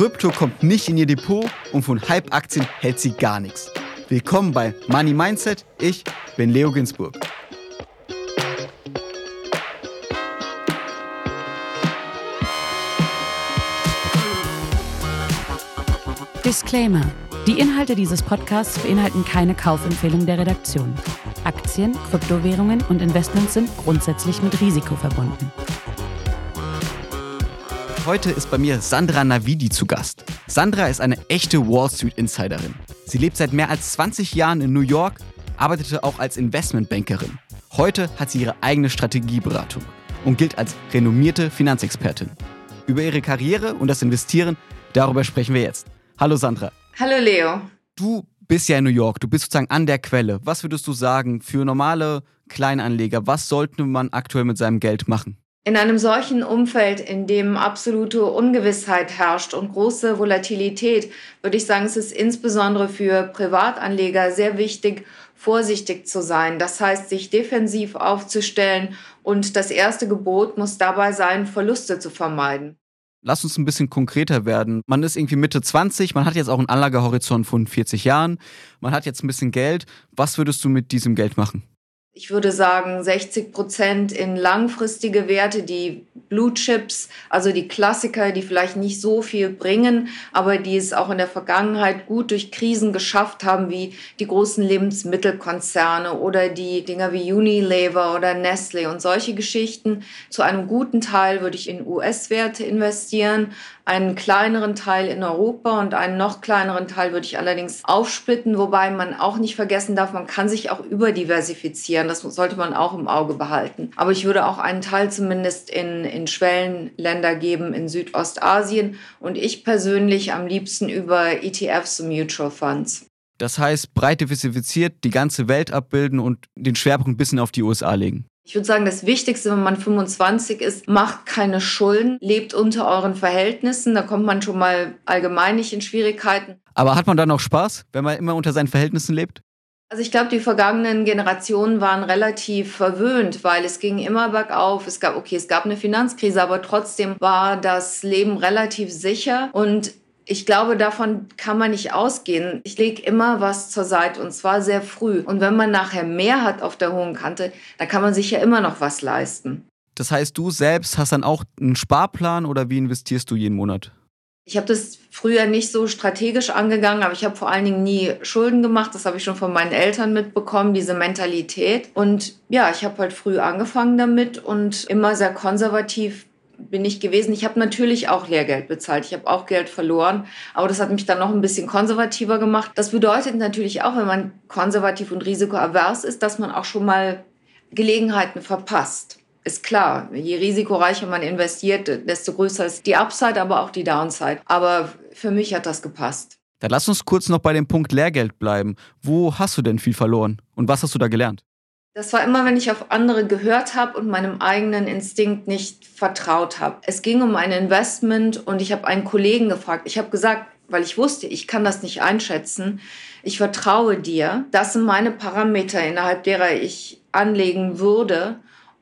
Krypto kommt nicht in ihr Depot und von Hype-Aktien hält sie gar nichts. Willkommen bei Money Mindset. Ich bin Leo Ginsburg. Disclaimer. Die Inhalte dieses Podcasts beinhalten keine Kaufempfehlung der Redaktion. Aktien, Kryptowährungen und Investments sind grundsätzlich mit Risiko verbunden. Heute ist bei mir Sandra Navidi zu Gast. Sandra ist eine echte Wall Street Insiderin. Sie lebt seit mehr als 20 Jahren in New York, arbeitete auch als Investmentbankerin. Heute hat sie ihre eigene Strategieberatung und gilt als renommierte Finanzexpertin. Über ihre Karriere und das Investieren, darüber sprechen wir jetzt. Hallo Sandra. Hallo Leo. Du bist ja in New York, du bist sozusagen an der Quelle. Was würdest du sagen für normale Kleinanleger? Was sollte man aktuell mit seinem Geld machen? In einem solchen Umfeld, in dem absolute Ungewissheit herrscht und große Volatilität, würde ich sagen, es ist insbesondere für Privatanleger sehr wichtig, vorsichtig zu sein. Das heißt, sich defensiv aufzustellen und das erste Gebot muss dabei sein, Verluste zu vermeiden. Lass uns ein bisschen konkreter werden. Man ist irgendwie Mitte 20, man hat jetzt auch einen Anlagehorizont von 40 Jahren, man hat jetzt ein bisschen Geld. Was würdest du mit diesem Geld machen? Ich würde sagen, 60 Prozent in langfristige Werte, die Blue Chips, also die Klassiker, die vielleicht nicht so viel bringen, aber die es auch in der Vergangenheit gut durch Krisen geschafft haben, wie die großen Lebensmittelkonzerne oder die Dinger wie Unilever oder Nestle und solche Geschichten. Zu einem guten Teil würde ich in US-Werte investieren, einen kleineren Teil in Europa und einen noch kleineren Teil würde ich allerdings aufsplitten, wobei man auch nicht vergessen darf, man kann sich auch überdiversifizieren. Das sollte man auch im Auge behalten. Aber ich würde auch einen Teil zumindest in, in Schwellenländer geben in Südostasien und ich persönlich am liebsten über ETFs und Mutual Funds. Das heißt, breit diversifiziert, die ganze Welt abbilden und den Schwerpunkt ein bisschen auf die USA legen. Ich würde sagen, das Wichtigste, wenn man 25 ist, macht keine Schulden, lebt unter euren Verhältnissen. Da kommt man schon mal allgemein nicht in Schwierigkeiten. Aber hat man dann auch Spaß, wenn man immer unter seinen Verhältnissen lebt? Also ich glaube, die vergangenen Generationen waren relativ verwöhnt, weil es ging immer bergauf. Es gab, okay, es gab eine Finanzkrise, aber trotzdem war das Leben relativ sicher. Und ich glaube, davon kann man nicht ausgehen. Ich lege immer was zur Seite und zwar sehr früh. Und wenn man nachher mehr hat auf der hohen Kante, dann kann man sich ja immer noch was leisten. Das heißt, du selbst hast dann auch einen Sparplan oder wie investierst du jeden Monat? Ich habe das früher nicht so strategisch angegangen, aber ich habe vor allen Dingen nie Schulden gemacht. Das habe ich schon von meinen Eltern mitbekommen, diese Mentalität. Und ja, ich habe halt früh angefangen damit und immer sehr konservativ bin ich gewesen. Ich habe natürlich auch Lehrgeld bezahlt. Ich habe auch Geld verloren, aber das hat mich dann noch ein bisschen konservativer gemacht. Das bedeutet natürlich auch, wenn man konservativ und risikoavers ist, dass man auch schon mal Gelegenheiten verpasst. Ist klar, je risikoreicher man investiert, desto größer ist die Upside, aber auch die Downside. Aber für mich hat das gepasst. Dann lass uns kurz noch bei dem Punkt Lehrgeld bleiben. Wo hast du denn viel verloren und was hast du da gelernt? Das war immer, wenn ich auf andere gehört habe und meinem eigenen Instinkt nicht vertraut habe. Es ging um ein Investment und ich habe einen Kollegen gefragt. Ich habe gesagt, weil ich wusste, ich kann das nicht einschätzen. Ich vertraue dir. Das sind meine Parameter, innerhalb derer ich anlegen würde.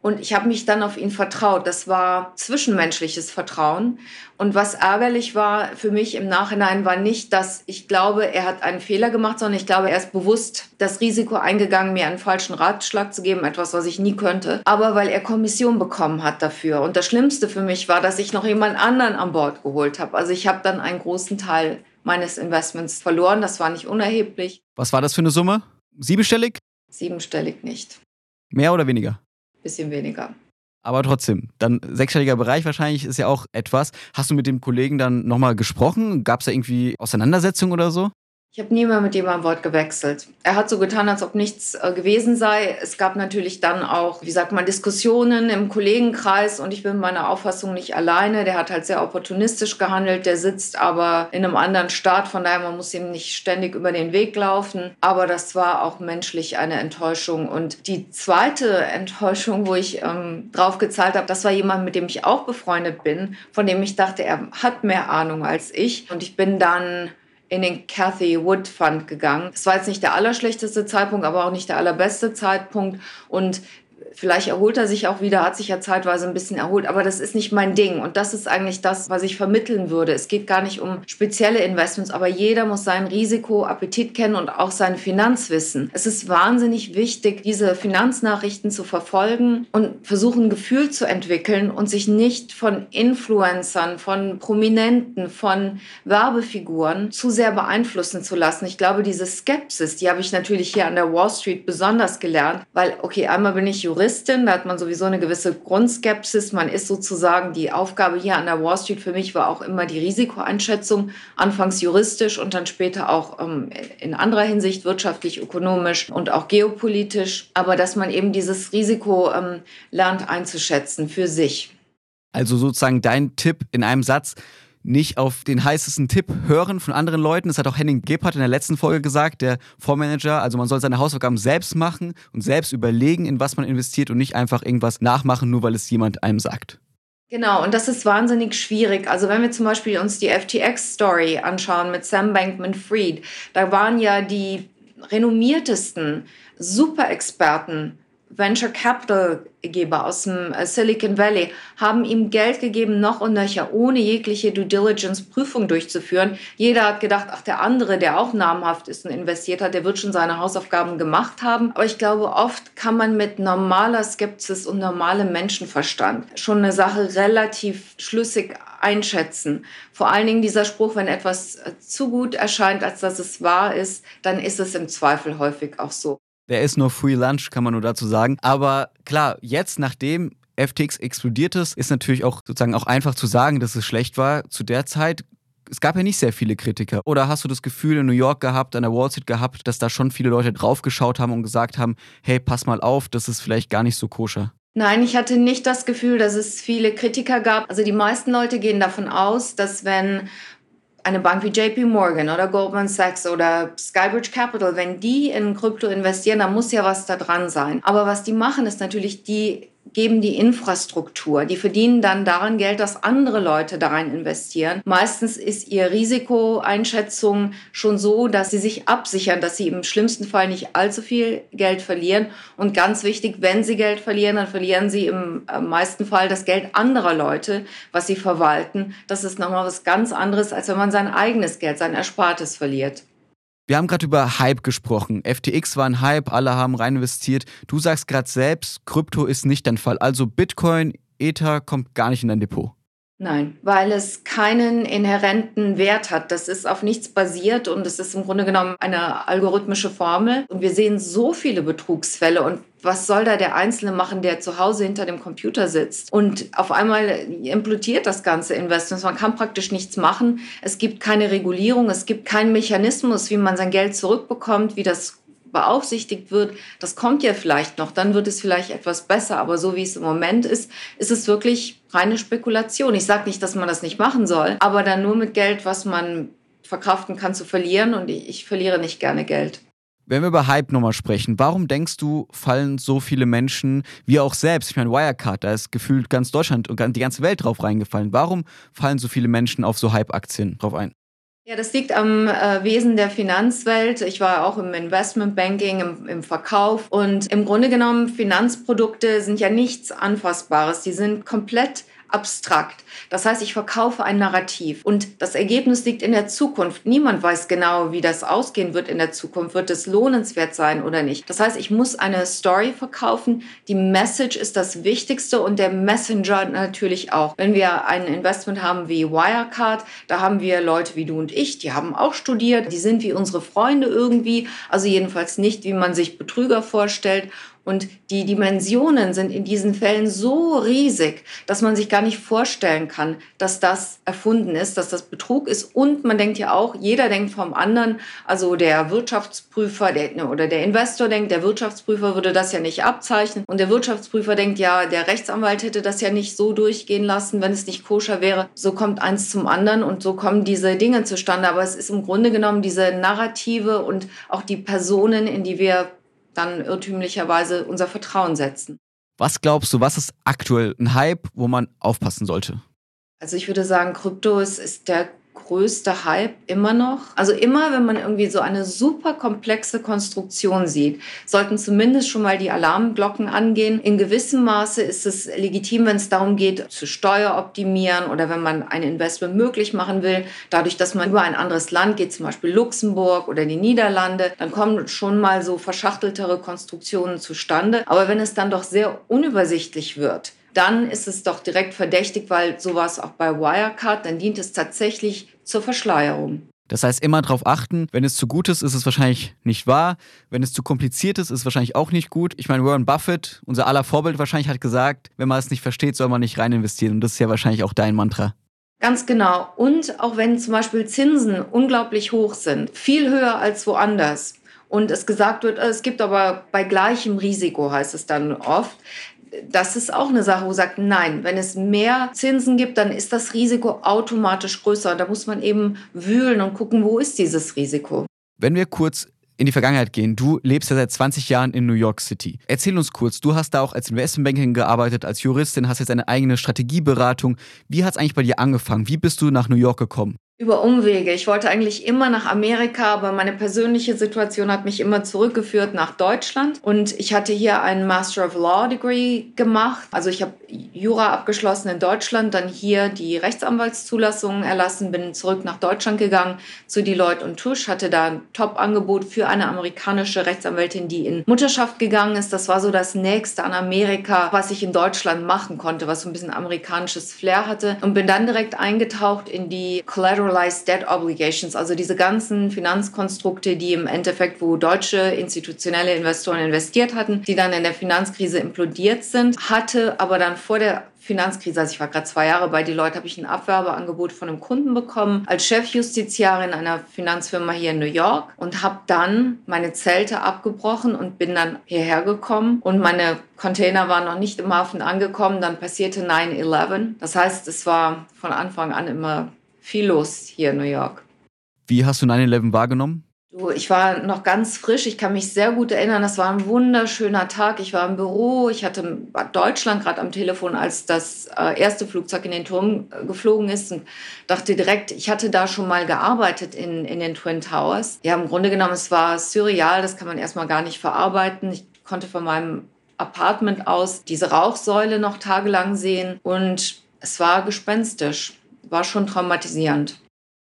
Und ich habe mich dann auf ihn vertraut. Das war zwischenmenschliches Vertrauen. Und was ärgerlich war für mich im Nachhinein war nicht, dass ich glaube, er hat einen Fehler gemacht, sondern ich glaube, er ist bewusst das Risiko eingegangen, mir einen falschen Ratschlag zu geben, etwas, was ich nie könnte. Aber weil er Kommission bekommen hat dafür. Und das Schlimmste für mich war, dass ich noch jemand anderen an Bord geholt habe. Also ich habe dann einen großen Teil meines Investments verloren. Das war nicht unerheblich. Was war das für eine Summe? Siebenstellig? Siebenstellig nicht. Mehr oder weniger? Bisschen weniger. Aber trotzdem, dann sechsstelliger Bereich wahrscheinlich ist ja auch etwas. Hast du mit dem Kollegen dann nochmal gesprochen? Gab es da irgendwie Auseinandersetzungen oder so? Ich habe nie mehr mit ein Wort gewechselt. Er hat so getan, als ob nichts äh, gewesen sei. Es gab natürlich dann auch, wie sagt man, Diskussionen im Kollegenkreis und ich bin meiner Auffassung nicht alleine. Der hat halt sehr opportunistisch gehandelt. Der sitzt aber in einem anderen Staat, von daher man muss ihm nicht ständig über den Weg laufen. Aber das war auch menschlich eine Enttäuschung. Und die zweite Enttäuschung, wo ich ähm, drauf gezahlt habe, das war jemand, mit dem ich auch befreundet bin, von dem ich dachte, er hat mehr Ahnung als ich. Und ich bin dann in den Cathy Wood Fund gegangen. Das war jetzt nicht der allerschlechteste Zeitpunkt, aber auch nicht der allerbeste Zeitpunkt. Und Vielleicht erholt er sich auch wieder, hat sich ja zeitweise ein bisschen erholt, aber das ist nicht mein Ding. Und das ist eigentlich das, was ich vermitteln würde. Es geht gar nicht um spezielle Investments, aber jeder muss seinen Risikoappetit kennen und auch sein Finanzwissen. Es ist wahnsinnig wichtig, diese Finanznachrichten zu verfolgen und versuchen, ein Gefühl zu entwickeln und sich nicht von Influencern, von Prominenten, von Werbefiguren zu sehr beeinflussen zu lassen. Ich glaube, diese Skepsis, die habe ich natürlich hier an der Wall Street besonders gelernt, weil, okay, einmal bin ich Juristin, da hat man sowieso eine gewisse Grundskepsis. Man ist sozusagen die Aufgabe hier an der Wall Street für mich war auch immer die Risikoeinschätzung, anfangs juristisch und dann später auch ähm, in anderer Hinsicht wirtschaftlich, ökonomisch und auch geopolitisch. Aber dass man eben dieses Risiko ähm, lernt einzuschätzen für sich. Also sozusagen dein Tipp in einem Satz, nicht auf den heißesten Tipp hören von anderen Leuten. Das hat auch Henning Gebhardt in der letzten Folge gesagt, der Fondsmanager. Also man soll seine Hausaufgaben selbst machen und selbst überlegen, in was man investiert und nicht einfach irgendwas nachmachen, nur weil es jemand einem sagt. Genau, und das ist wahnsinnig schwierig. Also wenn wir zum Beispiel uns die FTX-Story anschauen mit Sam Bankman-Fried, da waren ja die renommiertesten Super-Experten Venture Capital Geber aus dem äh, Silicon Valley haben ihm Geld gegeben, noch und nöcher, ohne jegliche Due Diligence Prüfung durchzuführen. Jeder hat gedacht, ach, der andere, der auch namhaft ist und investiert hat, der wird schon seine Hausaufgaben gemacht haben. Aber ich glaube, oft kann man mit normaler Skepsis und normalem Menschenverstand schon eine Sache relativ schlüssig einschätzen. Vor allen Dingen dieser Spruch, wenn etwas äh, zu gut erscheint, als dass es wahr ist, dann ist es im Zweifel häufig auch so. Der ist nur Free Lunch, kann man nur dazu sagen. Aber klar, jetzt nachdem FTX explodiert ist, ist natürlich auch sozusagen auch einfach zu sagen, dass es schlecht war. Zu der Zeit es gab ja nicht sehr viele Kritiker. Oder hast du das Gefühl in New York gehabt, an der Wall Street gehabt, dass da schon viele Leute draufgeschaut haben und gesagt haben, hey, pass mal auf, das ist vielleicht gar nicht so koscher? Nein, ich hatte nicht das Gefühl, dass es viele Kritiker gab. Also die meisten Leute gehen davon aus, dass wenn eine Bank wie JP Morgan oder Goldman Sachs oder Skybridge Capital, wenn die in Krypto investieren, dann muss ja was da dran sein. Aber was die machen, ist natürlich, die geben die Infrastruktur. Die verdienen dann daran Geld, dass andere Leute da rein investieren. Meistens ist ihr Risikoeinschätzung schon so, dass sie sich absichern, dass sie im schlimmsten Fall nicht allzu viel Geld verlieren. Und ganz wichtig, wenn sie Geld verlieren, dann verlieren sie im äh, meisten Fall das Geld anderer Leute, was sie verwalten. Das ist nochmal was ganz anderes, als wenn man sein eigenes Geld, sein Erspartes verliert. Wir haben gerade über Hype gesprochen. FTX war ein Hype, alle haben rein investiert. Du sagst gerade selbst, Krypto ist nicht dein Fall. Also Bitcoin, Ether kommt gar nicht in dein Depot. Nein, weil es keinen inhärenten Wert hat. Das ist auf nichts basiert und es ist im Grunde genommen eine algorithmische Formel. Und wir sehen so viele Betrugsfälle und was soll da der Einzelne machen, der zu Hause hinter dem Computer sitzt? Und auf einmal implodiert das ganze Investment. Man kann praktisch nichts machen. Es gibt keine Regulierung, es gibt keinen Mechanismus, wie man sein Geld zurückbekommt, wie das beaufsichtigt wird, das kommt ja vielleicht noch, dann wird es vielleicht etwas besser, aber so wie es im Moment ist, ist es wirklich reine Spekulation. Ich sage nicht, dass man das nicht machen soll, aber dann nur mit Geld, was man verkraften kann, zu verlieren und ich, ich verliere nicht gerne Geld. Wenn wir über Hype nochmal sprechen, warum denkst du, fallen so viele Menschen, wie auch selbst, ich meine Wirecard, da ist gefühlt ganz Deutschland und die ganze Welt drauf reingefallen. Warum fallen so viele Menschen auf so Hype-Aktien drauf ein? Ja, das liegt am äh, Wesen der Finanzwelt. Ich war auch im Investmentbanking, im, im Verkauf und im Grunde genommen Finanzprodukte sind ja nichts Anfassbares. Die sind komplett abstrakt. Das heißt, ich verkaufe ein Narrativ und das Ergebnis liegt in der Zukunft. Niemand weiß genau, wie das ausgehen wird in der Zukunft. Wird es lohnenswert sein oder nicht? Das heißt, ich muss eine Story verkaufen. Die Message ist das Wichtigste und der Messenger natürlich auch. Wenn wir ein Investment haben wie Wirecard, da haben wir Leute wie du und ich, die haben auch studiert, die sind wie unsere Freunde irgendwie, also jedenfalls nicht, wie man sich Betrüger vorstellt. Und die Dimensionen sind in diesen Fällen so riesig, dass man sich gar nicht vorstellen kann, dass das erfunden ist, dass das Betrug ist. Und man denkt ja auch, jeder denkt vom anderen, also der Wirtschaftsprüfer der, ne, oder der Investor denkt, der Wirtschaftsprüfer würde das ja nicht abzeichnen. Und der Wirtschaftsprüfer denkt, ja, der Rechtsanwalt hätte das ja nicht so durchgehen lassen, wenn es nicht koscher wäre. So kommt eins zum anderen und so kommen diese Dinge zustande. Aber es ist im Grunde genommen diese Narrative und auch die Personen, in die wir dann irrtümlicherweise unser Vertrauen setzen. Was glaubst du, was ist aktuell ein Hype, wo man aufpassen sollte? Also ich würde sagen, Krypto ist, ist der größte Hype immer noch. Also immer, wenn man irgendwie so eine super komplexe Konstruktion sieht, sollten zumindest schon mal die Alarmglocken angehen. In gewissem Maße ist es legitim, wenn es darum geht, zu steueroptimieren oder wenn man ein Investment möglich machen will, dadurch, dass man über ein anderes Land geht, zum Beispiel Luxemburg oder die Niederlande, dann kommen schon mal so verschachteltere Konstruktionen zustande. Aber wenn es dann doch sehr unübersichtlich wird, dann ist es doch direkt verdächtig, weil so war es auch bei Wirecard, dann dient es tatsächlich zur Verschleierung. Das heißt, immer darauf achten, wenn es zu gut ist, ist es wahrscheinlich nicht wahr. Wenn es zu kompliziert ist, ist es wahrscheinlich auch nicht gut. Ich meine, Warren Buffett, unser aller Vorbild wahrscheinlich, hat gesagt, wenn man es nicht versteht, soll man nicht rein investieren. Und das ist ja wahrscheinlich auch dein Mantra. Ganz genau. Und auch wenn zum Beispiel Zinsen unglaublich hoch sind, viel höher als woanders, und es gesagt wird, es gibt aber bei gleichem Risiko, heißt es dann oft, das ist auch eine Sache, wo sagt, nein, wenn es mehr Zinsen gibt, dann ist das Risiko automatisch größer. Da muss man eben wühlen und gucken, wo ist dieses Risiko. Wenn wir kurz in die Vergangenheit gehen. Du lebst ja seit 20 Jahren in New York City. Erzähl uns kurz, du hast da auch als Investmentbanking gearbeitet, als Juristin, hast jetzt eine eigene Strategieberatung. Wie hat es eigentlich bei dir angefangen? Wie bist du nach New York gekommen? Über Umwege. Ich wollte eigentlich immer nach Amerika, aber meine persönliche Situation hat mich immer zurückgeführt nach Deutschland. Und ich hatte hier ein Master of Law Degree gemacht. Also ich habe Jura abgeschlossen in Deutschland, dann hier die Rechtsanwaltszulassung erlassen, bin zurück nach Deutschland gegangen zu Deloitte und Touche, hatte da ein Top-Angebot für eine amerikanische Rechtsanwältin, die in Mutterschaft gegangen ist. Das war so das nächste an Amerika, was ich in Deutschland machen konnte, was so ein bisschen amerikanisches Flair hatte. Und bin dann direkt eingetaucht in die Collateral Collateralized Debt Obligations, also diese ganzen Finanzkonstrukte, die im Endeffekt, wo deutsche institutionelle Investoren investiert hatten, die dann in der Finanzkrise implodiert sind, hatte aber dann vor der Finanzkrise, also ich war gerade zwei Jahre bei Deloitte, habe ich ein Abwerbeangebot von einem Kunden bekommen als Chefjustiziarin einer Finanzfirma hier in New York und habe dann meine Zelte abgebrochen und bin dann hierher gekommen und meine Container waren noch nicht im Hafen angekommen. Dann passierte 9-11. Das heißt, es war von Anfang an immer viel los hier in New York. Wie hast du 9-11 wahrgenommen? Ich war noch ganz frisch. Ich kann mich sehr gut erinnern. Das war ein wunderschöner Tag. Ich war im Büro. Ich hatte Deutschland gerade am Telefon, als das äh, erste Flugzeug in den Turm äh, geflogen ist und dachte direkt, ich hatte da schon mal gearbeitet in, in den Twin Towers. Ja, im Grunde genommen, es war surreal. Das kann man erstmal gar nicht verarbeiten. Ich konnte von meinem Apartment aus diese Rauchsäule noch tagelang sehen und es war gespenstisch war schon traumatisierend.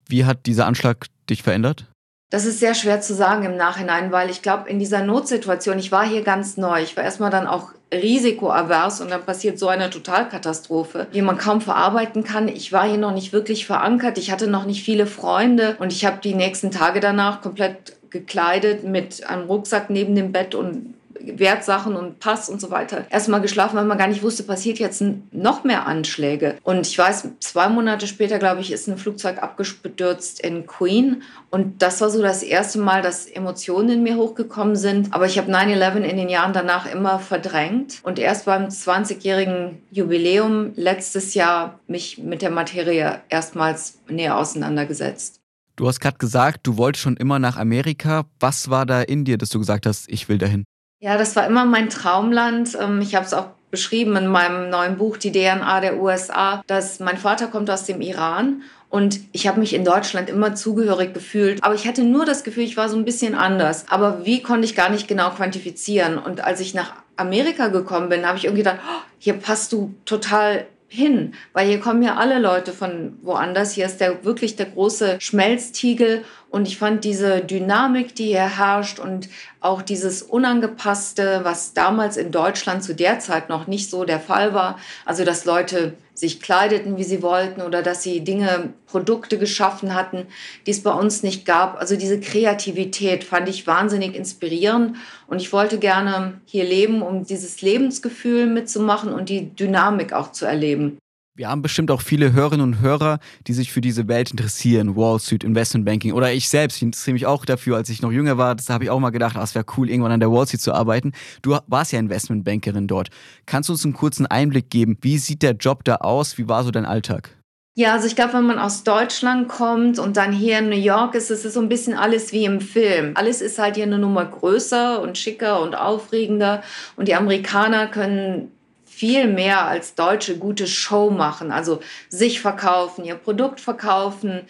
Wie hat dieser Anschlag dich verändert? Das ist sehr schwer zu sagen im Nachhinein, weil ich glaube, in dieser Notsituation, ich war hier ganz neu, ich war erstmal dann auch risikoavers und dann passiert so eine Totalkatastrophe, die man kaum verarbeiten kann. Ich war hier noch nicht wirklich verankert, ich hatte noch nicht viele Freunde und ich habe die nächsten Tage danach komplett gekleidet mit einem Rucksack neben dem Bett und Wertsachen und Pass und so weiter erstmal geschlafen, weil man gar nicht wusste, passiert jetzt noch mehr Anschläge. Und ich weiß, zwei Monate später, glaube ich, ist ein Flugzeug abgestürzt in Queen. Und das war so das erste Mal, dass Emotionen in mir hochgekommen sind. Aber ich habe 9-11 in den Jahren danach immer verdrängt. Und erst beim 20-jährigen Jubiläum letztes Jahr mich mit der Materie erstmals näher auseinandergesetzt. Du hast gerade gesagt, du wolltest schon immer nach Amerika. Was war da in dir, dass du gesagt hast, ich will dahin? Ja, das war immer mein Traumland. Ähm, ich habe es auch beschrieben in meinem neuen Buch Die DNA der USA, dass mein Vater kommt aus dem Iran und ich habe mich in Deutschland immer zugehörig gefühlt. Aber ich hatte nur das Gefühl, ich war so ein bisschen anders. Aber wie konnte ich gar nicht genau quantifizieren? Und als ich nach Amerika gekommen bin, habe ich irgendwie gedacht, oh, hier passt du total hin, weil hier kommen ja alle Leute von woanders. Hier ist der wirklich der große Schmelztiegel und ich fand diese Dynamik, die hier herrscht und auch dieses Unangepasste, was damals in Deutschland zu der Zeit noch nicht so der Fall war. Also, dass Leute sich kleideten, wie sie wollten oder dass sie Dinge, Produkte geschaffen hatten, die es bei uns nicht gab. Also diese Kreativität fand ich wahnsinnig inspirierend und ich wollte gerne hier leben, um dieses Lebensgefühl mitzumachen und die Dynamik auch zu erleben. Wir haben bestimmt auch viele Hörerinnen und Hörer, die sich für diese Welt interessieren, Wall Street, Investment Banking. Oder ich selbst, ich interessiere mich auch dafür, als ich noch jünger war. Das habe ich auch mal gedacht, ah, es wäre cool, irgendwann an der Wall Street zu arbeiten. Du warst ja Investmentbankerin dort. Kannst du uns einen kurzen Einblick geben? Wie sieht der Job da aus? Wie war so dein Alltag? Ja, also ich glaube, wenn man aus Deutschland kommt und dann hier in New York ist, ist es so ein bisschen alles wie im Film. Alles ist halt hier eine Nummer größer und schicker und aufregender. Und die Amerikaner können viel mehr als Deutsche gute Show machen, also sich verkaufen, ihr Produkt verkaufen,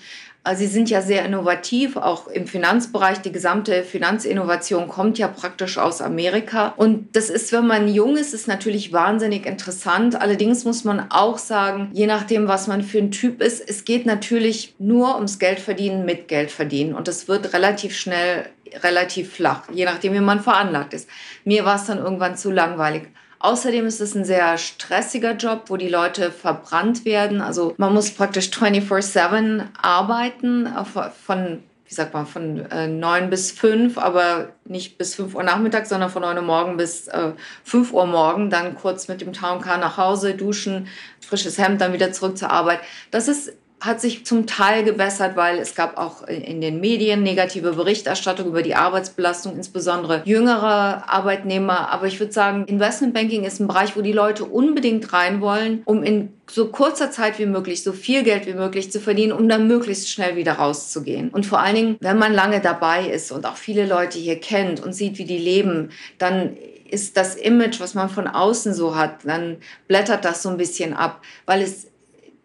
Sie sind ja sehr innovativ, auch im Finanzbereich. Die gesamte Finanzinnovation kommt ja praktisch aus Amerika. Und das ist, wenn man jung ist, ist natürlich wahnsinnig interessant. Allerdings muss man auch sagen, je nachdem, was man für ein Typ ist, es geht natürlich nur ums Geld verdienen mit Geld verdienen. Und das wird relativ schnell relativ flach, je nachdem, wie man veranlagt ist. Mir war es dann irgendwann zu langweilig. Außerdem ist es ein sehr stressiger Job, wo die Leute verbrannt werden. Also man muss praktisch 24/7 arbeiten, von wie sagt man, von äh, 9 bis 5, aber nicht bis 5 Uhr Nachmittag, sondern von 9 Uhr morgen bis äh, 5 Uhr morgen, dann kurz mit dem Towncar nach Hause, duschen, frisches Hemd, dann wieder zurück zur Arbeit. Das ist hat sich zum Teil gebessert, weil es gab auch in den Medien negative Berichterstattung über die Arbeitsbelastung, insbesondere jüngere Arbeitnehmer. Aber ich würde sagen, Investmentbanking ist ein Bereich, wo die Leute unbedingt rein wollen, um in so kurzer Zeit wie möglich so viel Geld wie möglich zu verdienen, um dann möglichst schnell wieder rauszugehen. Und vor allen Dingen, wenn man lange dabei ist und auch viele Leute hier kennt und sieht, wie die leben, dann ist das Image, was man von außen so hat, dann blättert das so ein bisschen ab, weil es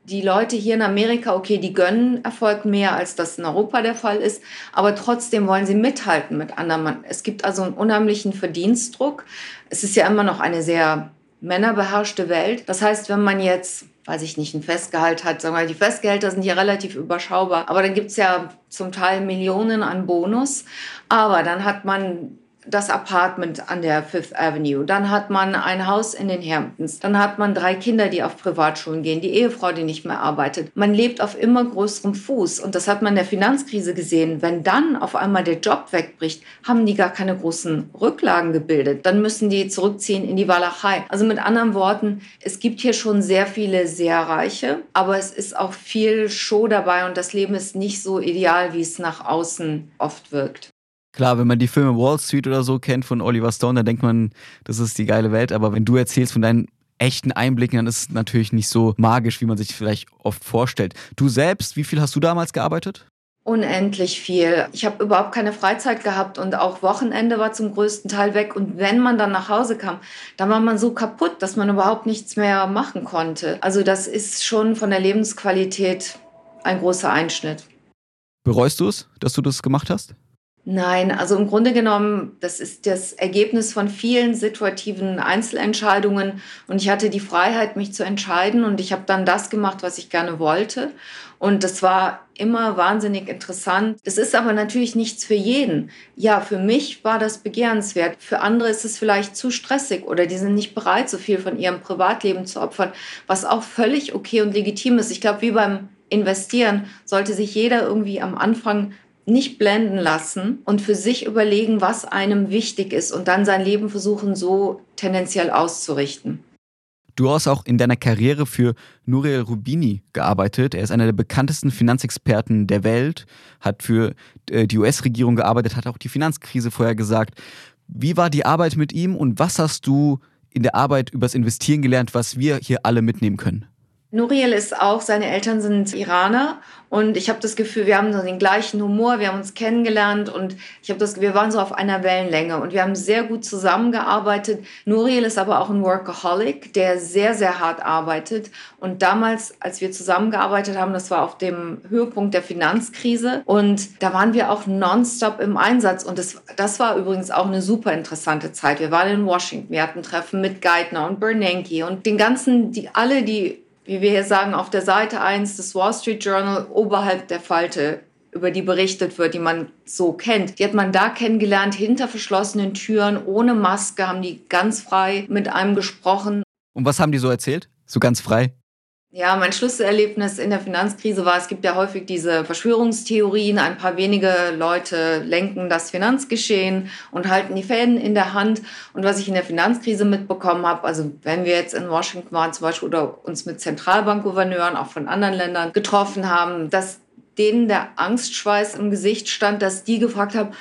die Leute hier in Amerika, okay, die gönnen Erfolg mehr, als das in Europa der Fall ist, aber trotzdem wollen sie mithalten mit anderen. Es gibt also einen unheimlichen Verdienstdruck. Es ist ja immer noch eine sehr männerbeherrschte Welt. Das heißt, wenn man jetzt, weiß ich nicht, ein Festgehalt hat, sagen wir, die Festgehälter sind ja relativ überschaubar, aber dann gibt es ja zum Teil Millionen an Bonus, aber dann hat man das Apartment an der Fifth Avenue. Dann hat man ein Haus in den Hamptons. Dann hat man drei Kinder, die auf Privatschulen gehen, die Ehefrau, die nicht mehr arbeitet. Man lebt auf immer größerem Fuß. Und das hat man in der Finanzkrise gesehen. Wenn dann auf einmal der Job wegbricht, haben die gar keine großen Rücklagen gebildet. Dann müssen die zurückziehen in die Walachei. Also mit anderen Worten, es gibt hier schon sehr viele sehr Reiche, aber es ist auch viel Show dabei und das Leben ist nicht so ideal, wie es nach außen oft wirkt. Klar, wenn man die Filme Wall Street oder so kennt von Oliver Stone, dann denkt man, das ist die geile Welt. Aber wenn du erzählst von deinen echten Einblicken, dann ist es natürlich nicht so magisch, wie man sich vielleicht oft vorstellt. Du selbst, wie viel hast du damals gearbeitet? Unendlich viel. Ich habe überhaupt keine Freizeit gehabt und auch Wochenende war zum größten Teil weg. Und wenn man dann nach Hause kam, dann war man so kaputt, dass man überhaupt nichts mehr machen konnte. Also das ist schon von der Lebensqualität ein großer Einschnitt. Bereust du es, dass du das gemacht hast? Nein, also im Grunde genommen, das ist das Ergebnis von vielen situativen Einzelentscheidungen und ich hatte die Freiheit, mich zu entscheiden und ich habe dann das gemacht, was ich gerne wollte und das war immer wahnsinnig interessant. Das ist aber natürlich nichts für jeden. Ja, für mich war das begehrenswert. Für andere ist es vielleicht zu stressig oder die sind nicht bereit, so viel von ihrem Privatleben zu opfern, was auch völlig okay und legitim ist. Ich glaube, wie beim Investieren sollte sich jeder irgendwie am Anfang nicht blenden lassen und für sich überlegen, was einem wichtig ist und dann sein Leben versuchen, so tendenziell auszurichten. Du hast auch in deiner Karriere für Nouriel Rubini gearbeitet. Er ist einer der bekanntesten Finanzexperten der Welt, hat für äh, die US-Regierung gearbeitet, hat auch die Finanzkrise vorher gesagt. Wie war die Arbeit mit ihm und was hast du in der Arbeit übers Investieren gelernt, was wir hier alle mitnehmen können? Nuriel ist auch, seine Eltern sind Iraner und ich habe das Gefühl, wir haben so den gleichen Humor, wir haben uns kennengelernt und ich habe das, wir waren so auf einer Wellenlänge und wir haben sehr gut zusammengearbeitet. Nuriel ist aber auch ein Workaholic, der sehr, sehr hart arbeitet und damals, als wir zusammengearbeitet haben, das war auf dem Höhepunkt der Finanzkrise und da waren wir auch nonstop im Einsatz und das, das war übrigens auch eine super interessante Zeit. Wir waren in Washington, wir hatten Treffen mit Geithner und Bernanke und den ganzen, die, alle, die wie wir hier sagen, auf der Seite 1 des Wall Street Journal oberhalb der Falte über die berichtet wird, die man so kennt. Die hat man da kennengelernt, hinter verschlossenen Türen, ohne Maske, haben die ganz frei mit einem gesprochen. Und was haben die so erzählt? So ganz frei? Ja, mein Schlüsselerlebnis in der Finanzkrise war, es gibt ja häufig diese Verschwörungstheorien, ein paar wenige Leute lenken das Finanzgeschehen und halten die Fäden in der Hand. Und was ich in der Finanzkrise mitbekommen habe, also wenn wir jetzt in Washington waren zum Beispiel oder uns mit Zentralbankgouverneuren auch von anderen Ländern getroffen haben, dass denen der Angstschweiß im Gesicht stand, dass die gefragt haben,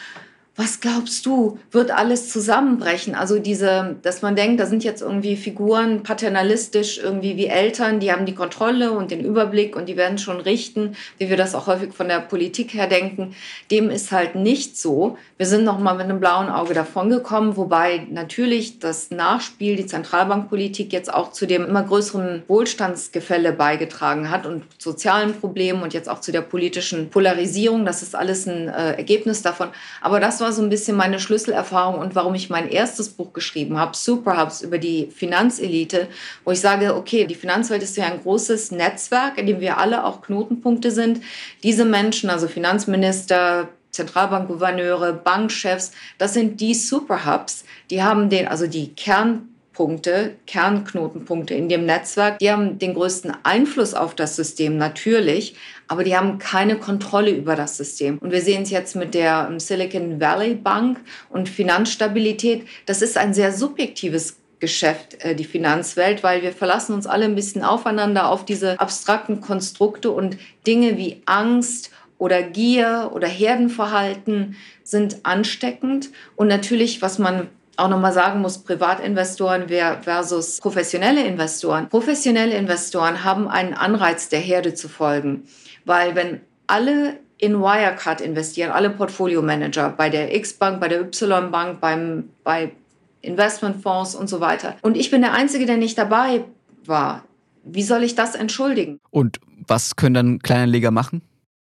was glaubst du, wird alles zusammenbrechen? Also diese, dass man denkt, da sind jetzt irgendwie Figuren paternalistisch irgendwie wie Eltern, die haben die Kontrolle und den Überblick und die werden schon richten, wie wir das auch häufig von der Politik her denken. Dem ist halt nicht so. Wir sind noch mal mit einem blauen Auge davongekommen, wobei natürlich das Nachspiel, die Zentralbankpolitik jetzt auch zu dem immer größeren Wohlstandsgefälle beigetragen hat und sozialen Problemen und jetzt auch zu der politischen Polarisierung. Das ist alles ein äh, Ergebnis davon. Aber das war so ein bisschen meine Schlüsselerfahrung und warum ich mein erstes Buch geschrieben habe, Superhubs über die Finanzelite, wo ich sage, okay, die Finanzwelt ist ja ein großes Netzwerk, in dem wir alle auch Knotenpunkte sind. Diese Menschen, also Finanzminister, Zentralbankgouverneure, Bankchefs, das sind die Superhubs, die haben den, also die Kern Punkte, Kernknotenpunkte in dem Netzwerk. Die haben den größten Einfluss auf das System natürlich, aber die haben keine Kontrolle über das System. Und wir sehen es jetzt mit der ähm, Silicon Valley Bank und Finanzstabilität. Das ist ein sehr subjektives Geschäft, äh, die Finanzwelt, weil wir verlassen uns alle ein bisschen aufeinander auf diese abstrakten Konstrukte und Dinge wie Angst oder Gier oder Herdenverhalten sind ansteckend. Und natürlich, was man auch nochmal sagen muss, Privatinvestoren versus professionelle Investoren. Professionelle Investoren haben einen Anreiz, der Herde zu folgen, weil wenn alle in Wirecard investieren, alle Portfolio-Manager bei der X-Bank, bei der Y-Bank, beim, bei Investmentfonds und so weiter. Und ich bin der Einzige, der nicht dabei war. Wie soll ich das entschuldigen? Und was können dann Kleinanleger machen?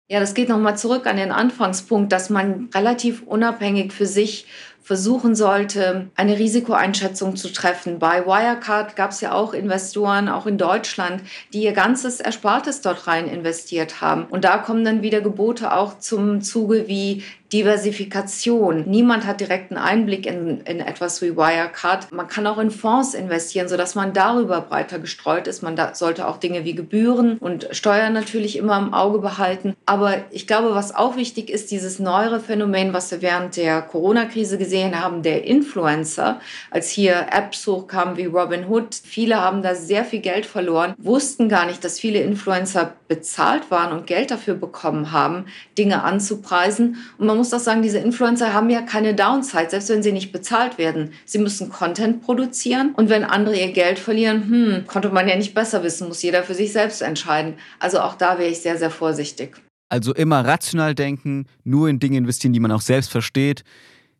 Ja, das geht nochmal zurück an den Anfangspunkt, dass man relativ unabhängig für sich versuchen sollte, eine Risikoeinschätzung zu treffen. Bei Wirecard gab es ja auch Investoren, auch in Deutschland, die ihr ganzes Erspartes dort rein investiert haben. Und da kommen dann wieder Gebote auch zum Zuge wie Diversifikation. Niemand hat direkten Einblick in, in etwas wie Wirecard. Man kann auch in Fonds investieren, sodass man darüber breiter gestreut ist. Man sollte auch Dinge wie Gebühren und Steuern natürlich immer im Auge behalten. Aber ich glaube, was auch wichtig ist, dieses neuere Phänomen, was wir während der Corona-Krise gesehen haben, der Influencer, als hier Apps hochkamen wie Robinhood. Viele haben da sehr viel Geld verloren, wussten gar nicht, dass viele Influencer bezahlt waren und Geld dafür bekommen haben, Dinge anzupreisen. Und man muss auch sagen, diese Influencer haben ja keine Downside, selbst wenn sie nicht bezahlt werden. Sie müssen Content produzieren und wenn andere ihr Geld verlieren, hm, konnte man ja nicht besser wissen, muss jeder für sich selbst entscheiden. Also auch da wäre ich sehr, sehr vorsichtig. Also immer rational denken, nur in Dinge investieren, die man auch selbst versteht.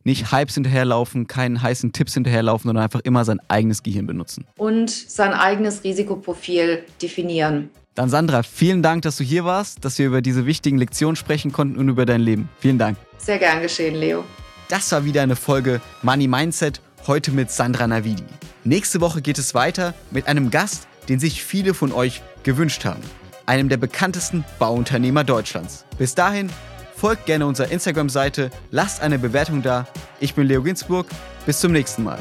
Nicht Hypes hinterherlaufen, keinen heißen Tipps hinterherlaufen, sondern einfach immer sein eigenes Gehirn benutzen. Und sein eigenes Risikoprofil definieren. Dann Sandra, vielen Dank, dass du hier warst, dass wir über diese wichtigen Lektionen sprechen konnten und über dein Leben. Vielen Dank. Sehr gern geschehen, Leo. Das war wieder eine Folge Money Mindset, heute mit Sandra Navidi. Nächste Woche geht es weiter mit einem Gast, den sich viele von euch gewünscht haben. Einem der bekanntesten Bauunternehmer Deutschlands. Bis dahin, folgt gerne unserer Instagram-Seite, lasst eine Bewertung da. Ich bin Leo Ginsburg. Bis zum nächsten Mal.